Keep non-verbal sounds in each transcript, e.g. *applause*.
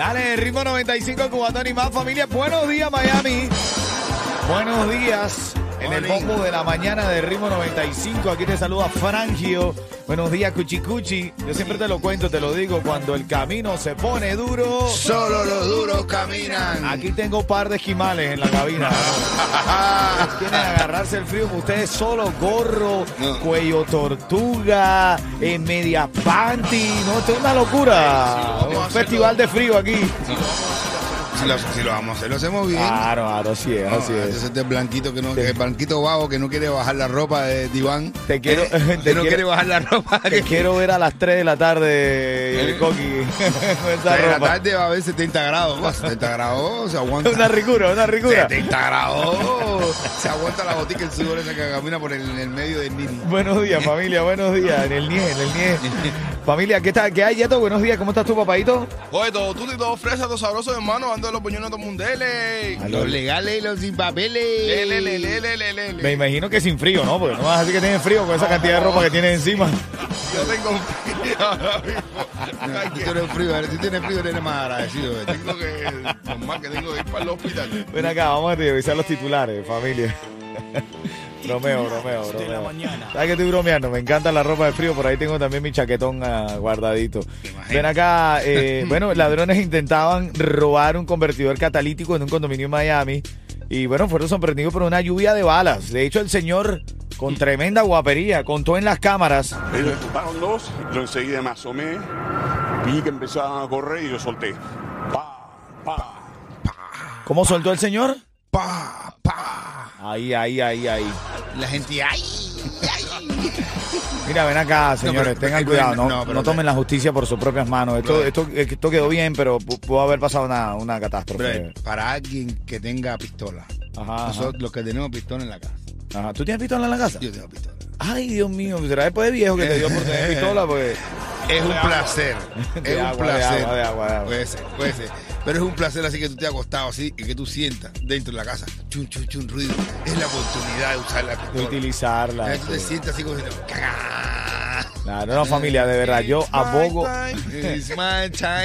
Dale, ritmo 95 Cubatón y más familia. Buenos días, Miami. Buenos días. En el bombo de la mañana de Ritmo 95, aquí te saluda Frangio. Buenos días, Cuchicuchi. Yo siempre te lo cuento, te lo digo, cuando el camino se pone duro. Solo los duros caminan. Aquí tengo un par de esquimales en la cabina. *laughs* Tienen que agarrarse el frío. Ustedes solo gorro, No. cuello tortuga, eh, media panty. No, esto es una locura. un festival de frío aquí. Si lo, si lo vamos a hacer, lo hacemos bien. Claro, claro, así es, No, así es. es el blanquito que no, el blanquito vago que no quiere bajar la ropa de diván. Te quiero- *laughs* Eh, *laughs* te no quiero- quiere bajar la ropa. Te quiero ver a las 3 de la tarde, el coqui. *laughs* esa la tarde va a haber 70 grados. Buah, 70 grados se aguanta. Una ricura, una ricura. 70 grados. Se aguanta la botica el sudor ese que camina por el, en el medio del nini. Buenos días, familia, buenos días. En el NIE, en el NIE. Familia, ¿qué, tal? ¿qué hay, Yeto? Buenos días, ¿cómo estás tú, papadito? Oye, todo tú y todo fresa, todo sabroso, hermano. Ando de los puñones de mundele. Los legales y los sin papeles. Le, le, le, le, le, le, le, le. Me imagino que sin frío, ¿no? Porque no vas a decir que tienes frío con esa cantidad de ropa que tienes encima. Yo tengo frío ahora mismo. No, tú tienes frío, si tienes frío eres más agradecido. Tengo que tengo que ir para el hospital. Ven acá, vamos a revisar los titulares, familia. Bromeo, bromeo, bromeo. ¿Sabes que estoy bromeando? Me encanta la ropa de frío, por ahí tengo también mi chaquetón ah, guardadito. Ven acá, eh, *laughs* bueno, ladrones intentaban robar un convertidor catalítico en un condominio en Miami y bueno, fueron sorprendidos por una lluvia de balas. De hecho, el señor, con tremenda guapería, contó en las cámaras. Ellos empujaron dos, yo enseguida me asomé, vi que empezaban a correr y yo solté. Pa, pa. ¿Cómo soltó el señor? Pa, pa. Ahí, ahí, ahí, ahí. La gente, ay, ay. Mira, ven acá, señores, pero- tengan cuidado, no, no, no tomen la justicia por sus propias manos. Esto, esto, esto quedó bien, pero pu- pudo haber pasado una, una catástrofe. Brother, para alguien que tenga pistola. Ajá, ajá. Nosotros, los que tenemos pistola en la casa. Ajá. ¿Tú tienes pistola en la casa? Yo tengo pistola. Ay, Dios mío, será después de viejo que te dio por tener *laughs* pistola, pues. Es un placer. *laughs* De Es un de placer. de de. Puede ser, puede ser. Pero es un placer así que tú te has acostado así y que tú sientas dentro de la casa. Chun, chun, chun, ruido. Es la oportunidad de usar la De pistola. utilizarla. Eh, Tú te sí. sientes así como si Claro, no, familia, de verdad, yo abogo.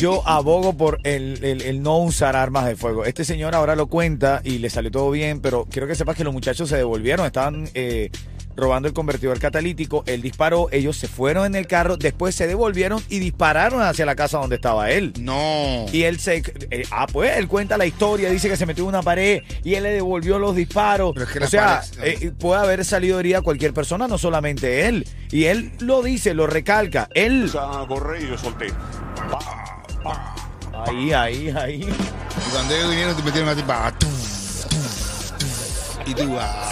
Yo abogo por el, el- el no usar armas de fuego. Este señor ahora lo cuenta y le salió todo bien, pero quiero que sepas que los muchachos se devolvieron, estaban eh, robando el convertidor catalítico, él disparó, ellos se fueron en el carro, después se devolvieron y dispararon hacia la casa donde estaba él. No. Y él se... eh, ah, pues él cuenta la historia, dice que se metió en una pared y él le devolvió los disparos. Pero es que o la sea, pared- eh, puede haber salido herida cualquier persona, no solamente él. Y él lo dice, lo recalca. Él... Empezaban a correr y yo solté. Pa, pa. Ahí, ahí, ahí. Y cuando ellos vinieron, te metieron así para. Y tú vas.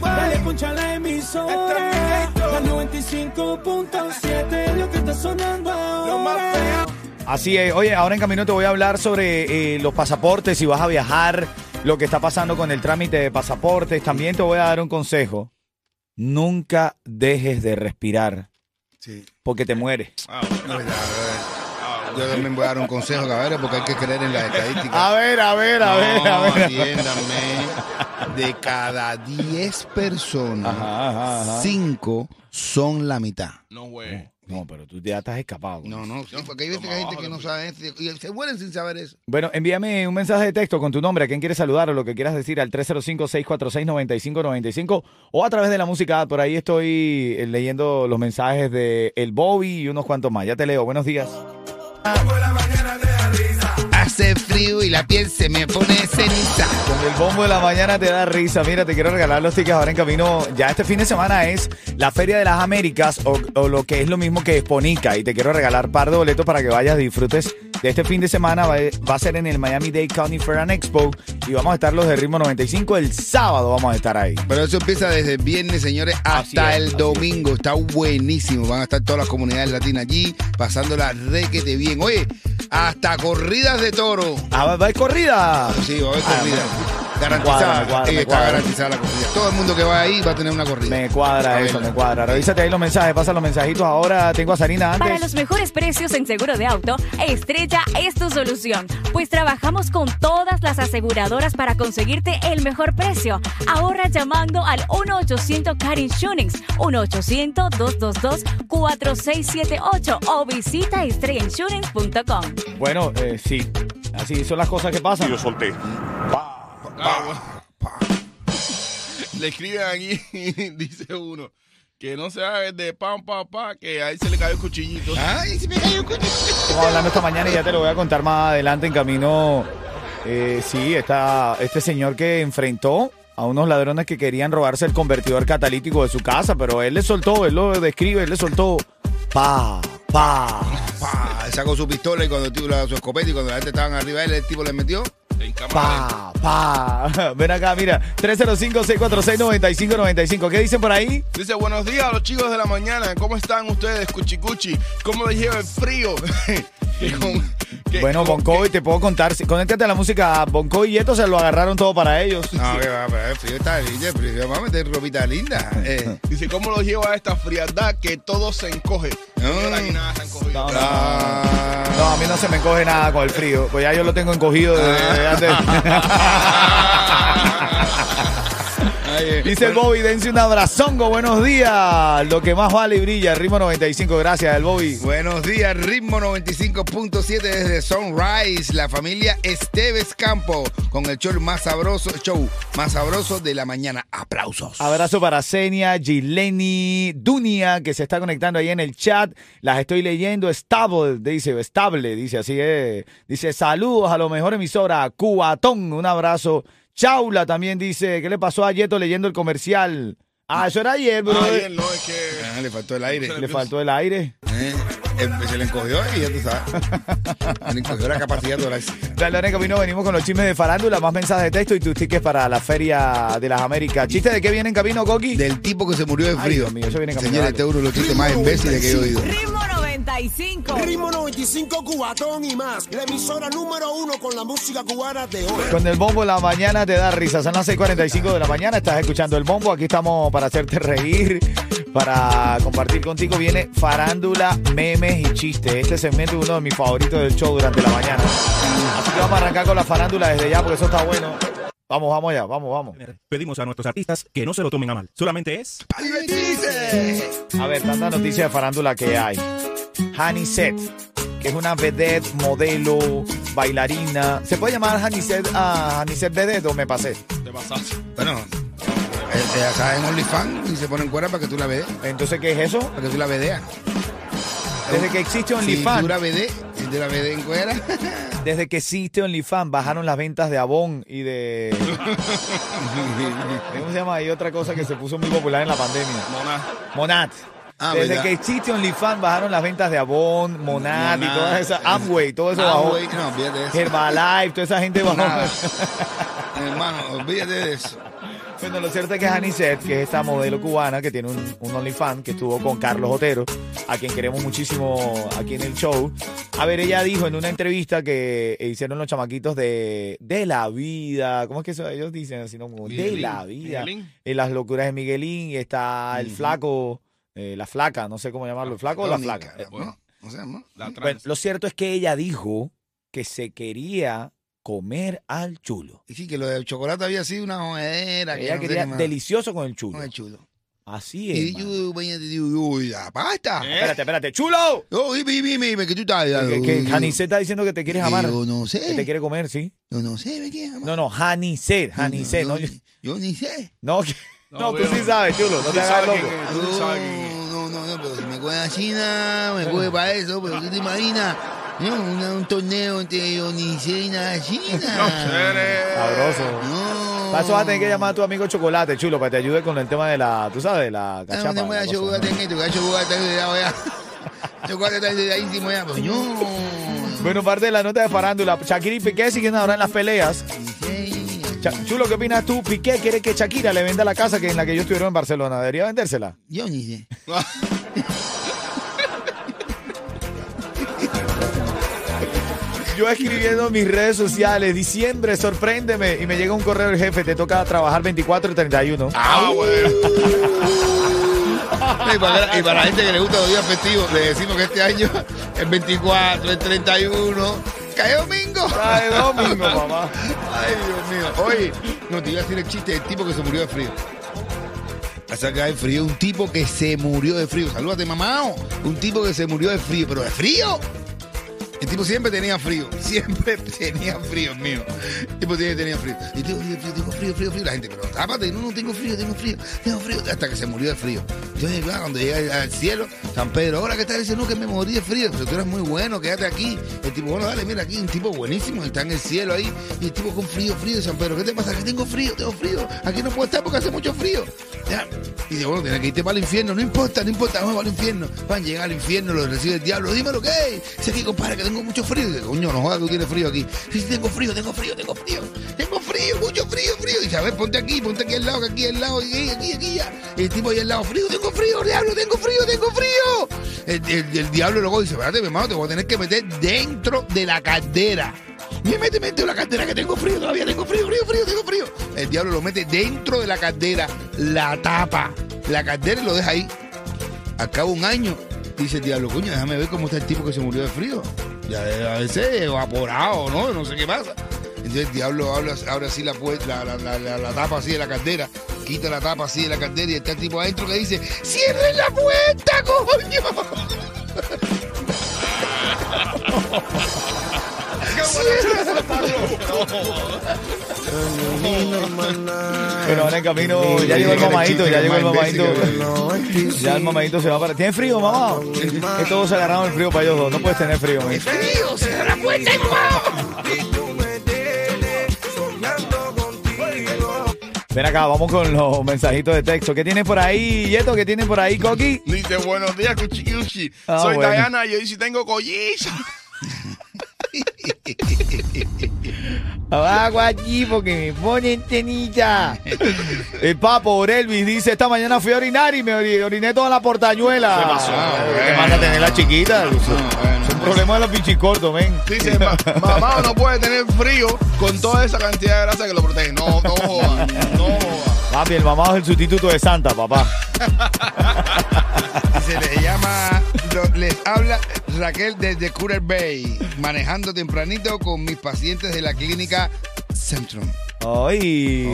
Dale poncha la emisora. La 95.7 lo que está sonando ahora. Así es. Oye, ahora en camino te voy a hablar sobre eh, los pasaportes, si vas a viajar, lo que está pasando con el trámite de pasaportes. También te voy a dar un consejo. Nunca dejes de respirar Sí. porque te mueres. Ah, no. Yo también voy a dar un consejo, cabrón, porque hay que creer en las estadísticas. A ver, a ver, a ver, a No, ver. atiéndame. De cada 10 personas, Ajá, ajá, ajá. 5 son la mitad. No, güey. No, pero tú ya estás escapado. No, no, sí, porque hay veces que hay gente que no sabe eso y se mueren sin saber eso. Bueno, envíame un mensaje de texto con tu nombre, a quién quieres saludar o lo que quieras decir al 305-646-9595 o a través de la música. Por ahí estoy eh, leyendo los mensajes de El Bobby y unos cuantos más. Ya te leo. Buenos días. Hace frío y la piel se me pone ceniza. Con el bombo de la mañana te da risa. Mira, te quiero regalar los tickets ahora en camino. Ya este fin de semana es la Feria de las Américas o, o lo que es lo mismo que Exponica. Y te quiero regalar par de boletos para que vayas, disfrutes de este fin de semana. Va, va a ser en el Miami Dade County Fair and Expo. Y vamos a estar los de Ritmo 95. El sábado vamos a estar ahí. Pero eso empieza desde el viernes, señores, hasta es, el domingo. Está buenísimo. Van a estar todas las comunidades latinas allí, pasándola requete bien. Oye, hasta corridas de toro. Ah, ¿va- ¿va a ir corrida? Sí, va a haber Ah, corrida. Garantizada. Me cuadra, me cuadra, Sí, me está garantizada la corrida. Todo el mundo que va ahí va a tener una corrida. Me cuadra A eso, me cuadra. Revísate ahí los mensajes, pasa los mensajitos. Ahora tengo a Sarina antes. Para los mejores precios en seguro de auto, Estrella es tu solución, pues trabajamos con todas las aseguradoras para conseguirte el mejor precio. Ahorra llamando al 1-800 Car Insurance, 1-800-222-4678 o visita estrellainsurance.com. Bueno, eh, sí. Así son las cosas que Y pasan. lo solté. Pa. Ah, bueno. Le escriben aquí, *laughs* dice uno, que no se haga el de pam, pam, pam, que ahí se le cayó el cuchillito. Ay, se me cayó un cuchillo. Estamos hablando esta mañana y ya te lo voy a contar más adelante en camino. Eh, sí, está este señor que enfrentó a unos ladrones que querían robarse el convertidor catalítico de su casa, pero él le soltó, él lo describe, él le soltó pa, pa. Pa, sacó su pistola y cuando el tipo, la- su escopeta y cuando la gente estaban arriba él, el tipo le metió. En Pa, pa. *laughs* Ven acá, mira. 305-646-9595. ¿Qué dicen por ahí? Dice, buenos días a los chicos de la mañana. ¿Cómo están ustedes, cuchicuchi? ¿Cómo les lleva el frío? *laughs* Que con- Bueno, Boncoy, te puedo contar. si- Conéctate a la música. Boncoy y esto se lo agarraron todo para ellos. No, que va, pero el frío está lindo, el frío, vamos a meter ropita linda. Eh. *laughs* Dice, ¿cómo los lleva esta frialdad que todo se encoge? No. Señora, aquí nada se ha encogido. No, no. Ah. No, a mí no se me encoge nada con el frío. Pues ya yo lo tengo encogido desde antes. *laughs* *laughs* Dice el Bobby, dense un abrazongo. Buenos días. Lo que más vale y brilla. Ritmo 95. Gracias, el Bobby. Buenos días, ritmo 95.7 desde Sunrise, la familia Esteves Campo, con el show más sabroso, show más sabroso de la mañana. Aplausos. Abrazo para Senia, Gileni, Dunia, que se está conectando ahí en el chat. Las estoy leyendo. Estable, dice, estable, dice así es. Dice, saludos a lo mejor emisora, Cubatón. Un abrazo. Chaula también dice, ¿qué le pasó a Yeto leyendo el comercial? Ah, eso era ayer, bro. Ay, él no, es que... Ah, le faltó el aire. Le faltó el aire. Eh, eh, se le encogió y ya tú sabes. Se le encogió la capacidad torácica. Dale, ahora en camino venimos con los chismes de farándula, más mensajes de texto y tus tickets para la Feria de las Américas. ¿Chiste de qué viene en camino, Coqui? Del tipo que se murió de Ay, frío. Dios mío, eso viene camino, Señores, dale. este es uno de los chistes más imbéciles que he oído. Ritmo 95. Ritmo 95 Cubatón y más. La emisora número uno con la música cubana de hoy. Con el bombo en la mañana te da risa. Son las 6:45 de la mañana. Estás escuchando el bombo. Aquí estamos para hacerte reír, para compartir contigo. Viene farándula, memes y chistes. Este segmento es uno de mis favoritos del show durante la mañana. Así que vamos a arrancar con la farándula desde ya porque eso está bueno. Vamos, vamos allá, vamos, vamos. Pedimos a nuestros artistas que no se lo tomen a mal. Solamente es A ver, tanta noticia de farándula que hay. Hani Set, que es una vedette, modelo, bailarina. ¿Se puede llamar Hani Set a Hani Set vedette o me pasé? Te pasaste. Bueno, eh, eh, estás en OnlyFans y se ponen cuerda para que tú la veas. Entonces, ¿qué es eso? Para que tú la veas. Desde que existe Si OnlyFans. tú la si tú la vedes en cuera. *laughs* Desde que existe OnlyFans bajaron las ventas de Avon y de. *laughs* ¿Cómo se llama? Hay otra cosa que se puso muy popular en la pandemia. Mona. Monat. Ah, Desde ¿verdad? que existe OnlyFans bajaron las ventas de Avon, Monat, y todas esas. Amway, todo eso bajó. Amway, no, olvídate de eso. Herbalife, toda esa gente bajó. Nada. *laughs* Hermano, olvídate de eso. Bueno, lo cierto es que Anicet, que es esta modelo cubana que tiene un, un OnlyFans, que estuvo con Carlos Otero, a quien queremos muchísimo aquí en el show. A ver, ella dijo en una entrevista que hicieron los chamaquitos de, de la vida, ¿cómo es que eso? ellos dicen así, no? Como de Miguelín, la vida, Miguelín. en las locuras de Miguelín, y está el flaco, eh, la flaca, no sé cómo llamarlo, el flaco o la flaca. Eh, ¿no? No sé, ¿no? La trans. Bueno, lo cierto es que ella dijo que se quería comer al chulo. Y sí, que lo del chocolate había sido una jodera. que Ella no sé quería delicioso con el chulo. Con el chulo. Así Y es. mano. yo, uy, la pasta. Espérate, espérate, chulo. Oh, dime, dime, dime, que tú estás. Que, que Janicet está diciendo que te quieres amar. Yo no Que sé. te quiere comer, sí. Yo no sé, me quieres amar. No, no, Janicet. yo, No, yo, yo ni sé. no, que- No, no, tú sí sabes, chulo. No te hagas loco. es. Tú sabes. No, no, no, no, pero si me coge a China, me coge para eso, pero tú te imaginas No, una- un torneo entre Onicé y China. *laughs* Sabroso. No. Para eso vas a tener que llamar a tu amigo Chocolate, chulo, para que te ayude con el tema de la, tú sabes, de la Ah, cachapa. no me la da cosa. chocolate en esto, que chocolate ya. *laughs* Chocolate está desdeadísimo ya, pues no. Bueno, parte de la nota de farándula, Shakira y Piqué siguen ahora en las peleas. Chulo, ¿qué opinas tú? Piqué quiere que Shakira le venda la casa que en la que yo estuvieron en Barcelona. ¿Debería vendérsela? Yo ni sé. *laughs* Yo escribiendo en mis redes sociales, diciembre, sorpréndeme. Y me llega un correo del jefe, te toca trabajar 24 y 31. Ah, bueno. *laughs* Y para, y para la gente que le gusta los días festivos, le decimos que este año el 24, el 31, cae domingo. Cae domingo, *laughs* mamá. Ay, Dios mío. Oye, no te iba a decir el chiste del tipo que se murió de frío. Que hay frío, un tipo que se murió de frío. Salúdate, mamá. Un tipo que se murió de frío, pero de frío. El tipo siempre tenía frío, *laughs* siempre tenía frío, mío. El tipo siempre tenía frío. Y tengo frío, frío, tengo frío, frío, frío. La gente, pero tápate, no, no, tengo frío, tengo frío, tengo frío. Hasta que se murió de frío. Entonces, claro, cuando llega al- cielo, San Pedro, ahora que tal? Dice, no, que me morí de frío. Pero tú eres muy bueno, quédate aquí. El tipo, bueno, dale, mira aquí, un tipo buenísimo, está en el cielo ahí. Y el tipo con frío, frío, San Pedro, ¿qué te pasa? Que tengo frío, tengo frío. Aquí no puedo estar porque hace mucho frío. Ya. Y dice, bueno, tienes que irte para el infierno. No importa, no importa, vamos para el infierno. Van a llegar al infierno, lo recibe el diablo. Dime lo que es. Dice aquí, compadre, que tengo mucho frío. Dice, coño, no jodas, tú tienes frío aquí. Sí, tengo frío, tengo frío, tengo frío. Tengo frío, mucho frío, frío. Dice, a ver, ponte aquí, ponte aquí al lado, que aquí al lado, aquí, aquí, aquí. El tipo ahí al lado, frío, tengo frío, diablo, tengo frío, tengo frío. El, diablo luego dice, espérate, mi hermano, te voy a tener que meter dentro de la caldera. Y mete, mete la caldera que tengo frío todavía, tengo frío, frío, frío, tengo frío. El diablo lo mete dentro de la caldera, la tapa, la caldera y lo deja ahí. Acaba un año, dice el diablo, coño, déjame ver cómo está el tipo que se murió de frío. Ya a veces evaporado, ¿no? No sé qué pasa. Entonces el diablo abre, abre así la, puerta, la, la, la- la- tapa así de la caldera, quita la tapa así de la caldera y está el tipo adentro que dice, ¡cierren la puerta, coño! *laughs* Pero ahora en camino, ya llegó el mamadito, ya llegó el mamadito. *laughs* Ya el mamadito se va para. ¿Tienes frío, mamá? Es todos se agarraron el frío para ellos dos. No puedes tener frío, man. ¡Frío! ¡Cierra la puerta! Ven acá, vamos con los mensajitos de texto. ¿Qué tienes por ahí, Yeto? ¿Qué tienes por ahí, Coqui? Dice, buenos días, Cuchi Cuchi. Ah, Soy bueno. Diana y hoy sí tengo colliza. *laughs* Abajo allí porque me ponen tenilla. El papo Orelvis dice, esta mañana fui a orinar y me ori- oriné toda la portañuela. ¿Qué pasó? Ah, ¿Qué manda a tener la chiquita? Es un problema de los bichicortos, ven. Dice, "Ma- mamá no puede tener frío con toda esa cantidad de grasa que lo protege. No, no joda, no joda. Papi, el mamado es el sustituto de Santa, papá. *laughs* Se le llama, les habla Raquel desde Cooler Bay, manejando tempranito con mis pacientes de la clínica Centrum. Ay,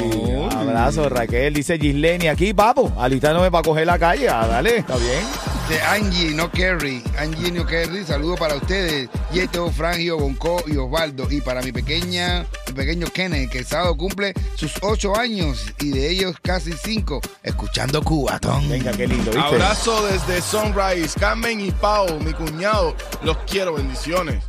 abrazo, Raquel. Dice Gisleni aquí, papo. Alistándome para coger la calle. Ah, dale, está bien. De Angie, no Kerry. Angie, no Kerry. Saludo para ustedes. Yeto, Frangio, Bonco y Osvaldo. Y para mi pequeña, mi pequeño Kenneth, que el sábado cumple sus ocho años y de ellos casi cinco, escuchando Cubatón. Venga, qué lindo, ¿viste? Abrazo desde Sunrise. Carmen y Pau, mi cuñado. Los quiero, bendiciones.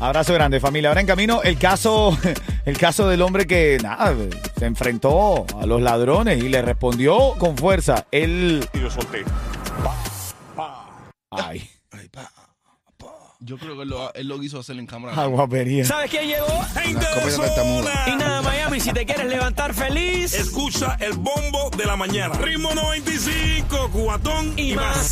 Abrazo grande, familia. Ahora en camino el caso, *laughs* el caso del hombre que nada, se enfrentó a los ladrones y le respondió con fuerza. Él. Y lo solté. Ay, Yo creo que él lo, él lo quiso hacer en cámara. aguapería. ¿Sabes quién llegó? Gente de tartamuda. Y nada, Miami, si te quieres levantar feliz. Escucha el bombo de la mañana. Ritmo 95, cubatón y más.